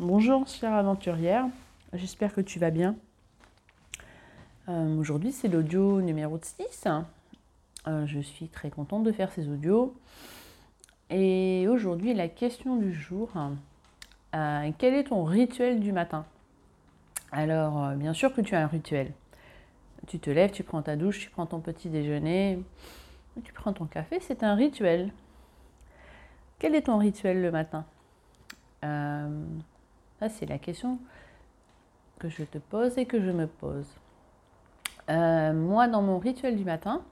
Bonjour chère aventurière, j'espère que tu vas bien. Euh, Aujourd'hui c'est l'audio numéro 6. Euh, je suis très contente de faire ces audios. Et aujourd'hui la question du jour, euh, quel est ton rituel du matin? Alors bien sûr que tu as un rituel. Tu te lèves, tu prends ta douche, tu prends ton petit déjeuner, tu prends ton café, c'est un rituel. Quel est ton rituel le matin? C'est la question que je te pose et que je me pose. Euh, moi, dans mon rituel du matin,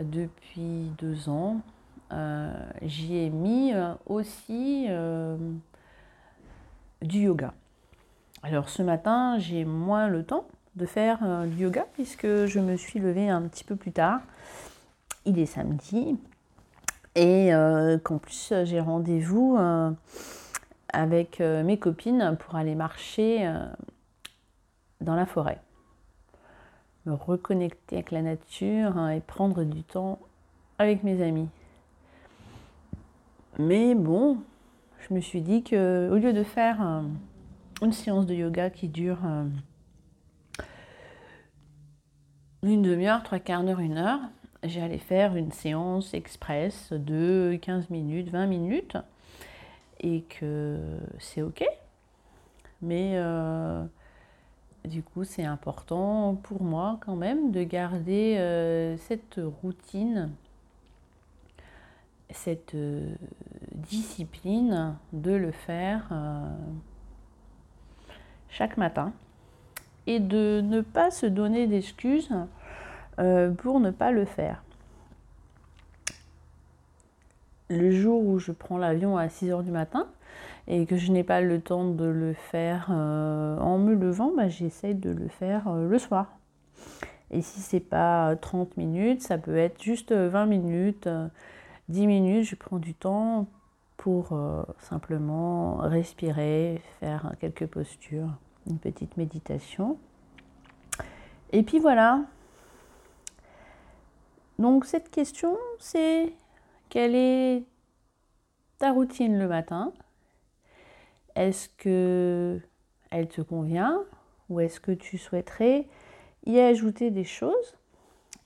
depuis deux ans, euh, j'y ai mis euh, aussi du yoga. Alors ce matin, j'ai moins le temps de faire du yoga puisque je me suis levée un petit peu plus tard. Il est samedi et qu'en plus j'ai rendez-vous avec euh, mes copines pour aller marcher euh, dans la forêt. Me reconnecter avec la nature hein, et prendre du temps avec mes amis. Mais bon, je me suis dit que au lieu de faire euh, une séance de yoga qui dure une demi-heure, trois quarts d'heure, une heure, j'allais faire une séance express de 15 minutes, 20 minutes et que c'est ok. Mais euh, du coup, c'est important pour moi quand même de garder euh, cette routine, cette euh, discipline de le faire chaque matin et de ne pas se donner d'excuses pour ne pas le faire. Le jour où je prends l'avion à 6 heures du matin et que je n'ai pas le temps de le faire euh, en me levant, bah, j'essaie de le faire euh, le soir. Et si c'est pas 30 minutes, ça peut être juste 20 minutes, euh, 10 minutes, je prends du temps pour euh, simplement respirer, faire quelques postures, une petite méditation. Et puis voilà. Donc cette question, c'est quelle est ta routine le matin? Est-ce que elle te convient? Ou est-ce que tu souhaiterais y ajouter des choses?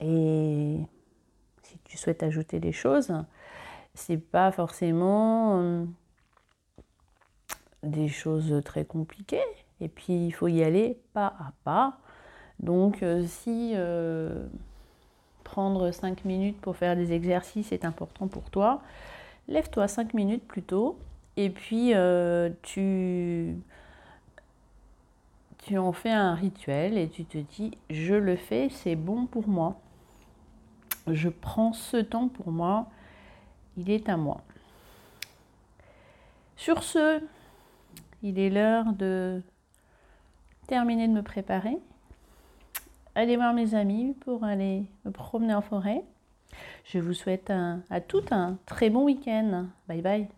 Et si tu souhaites ajouter des choses, c'est pas forcément euh, des choses très compliquées. Et puis il faut y aller pas à pas. Donc euh, si euh, prendre 5 minutes pour faire des exercices est important pour toi, lève-toi 5 minutes plus tôt et puis euh, tu, tu en fais un rituel et tu te dis je le fais, c'est bon pour moi. Je prends ce temps pour moi, il est à moi. Sur ce, il est l'heure de terminer de me préparer, aller voir mes amis pour aller me promener en forêt. Je vous souhaite à toutes un très bon week-end. Bye bye.